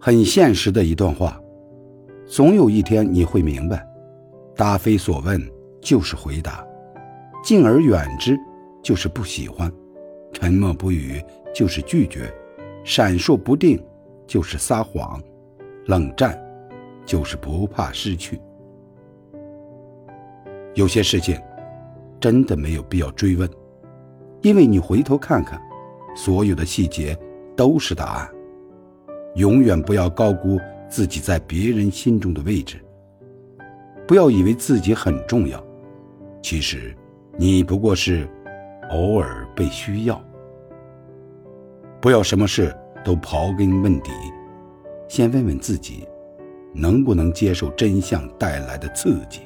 很现实的一段话。总有一天你会明白，答非所问就是回答，敬而远之就是不喜欢，沉默不语就是拒绝，闪烁不定就是撒谎，冷战就是不怕失去。有些事情真的没有必要追问，因为你回头看看，所有的细节都是答案。永远不要高估。自己在别人心中的位置，不要以为自己很重要，其实你不过是偶尔被需要。不要什么事都刨根问底，先问问自己，能不能接受真相带来的刺激。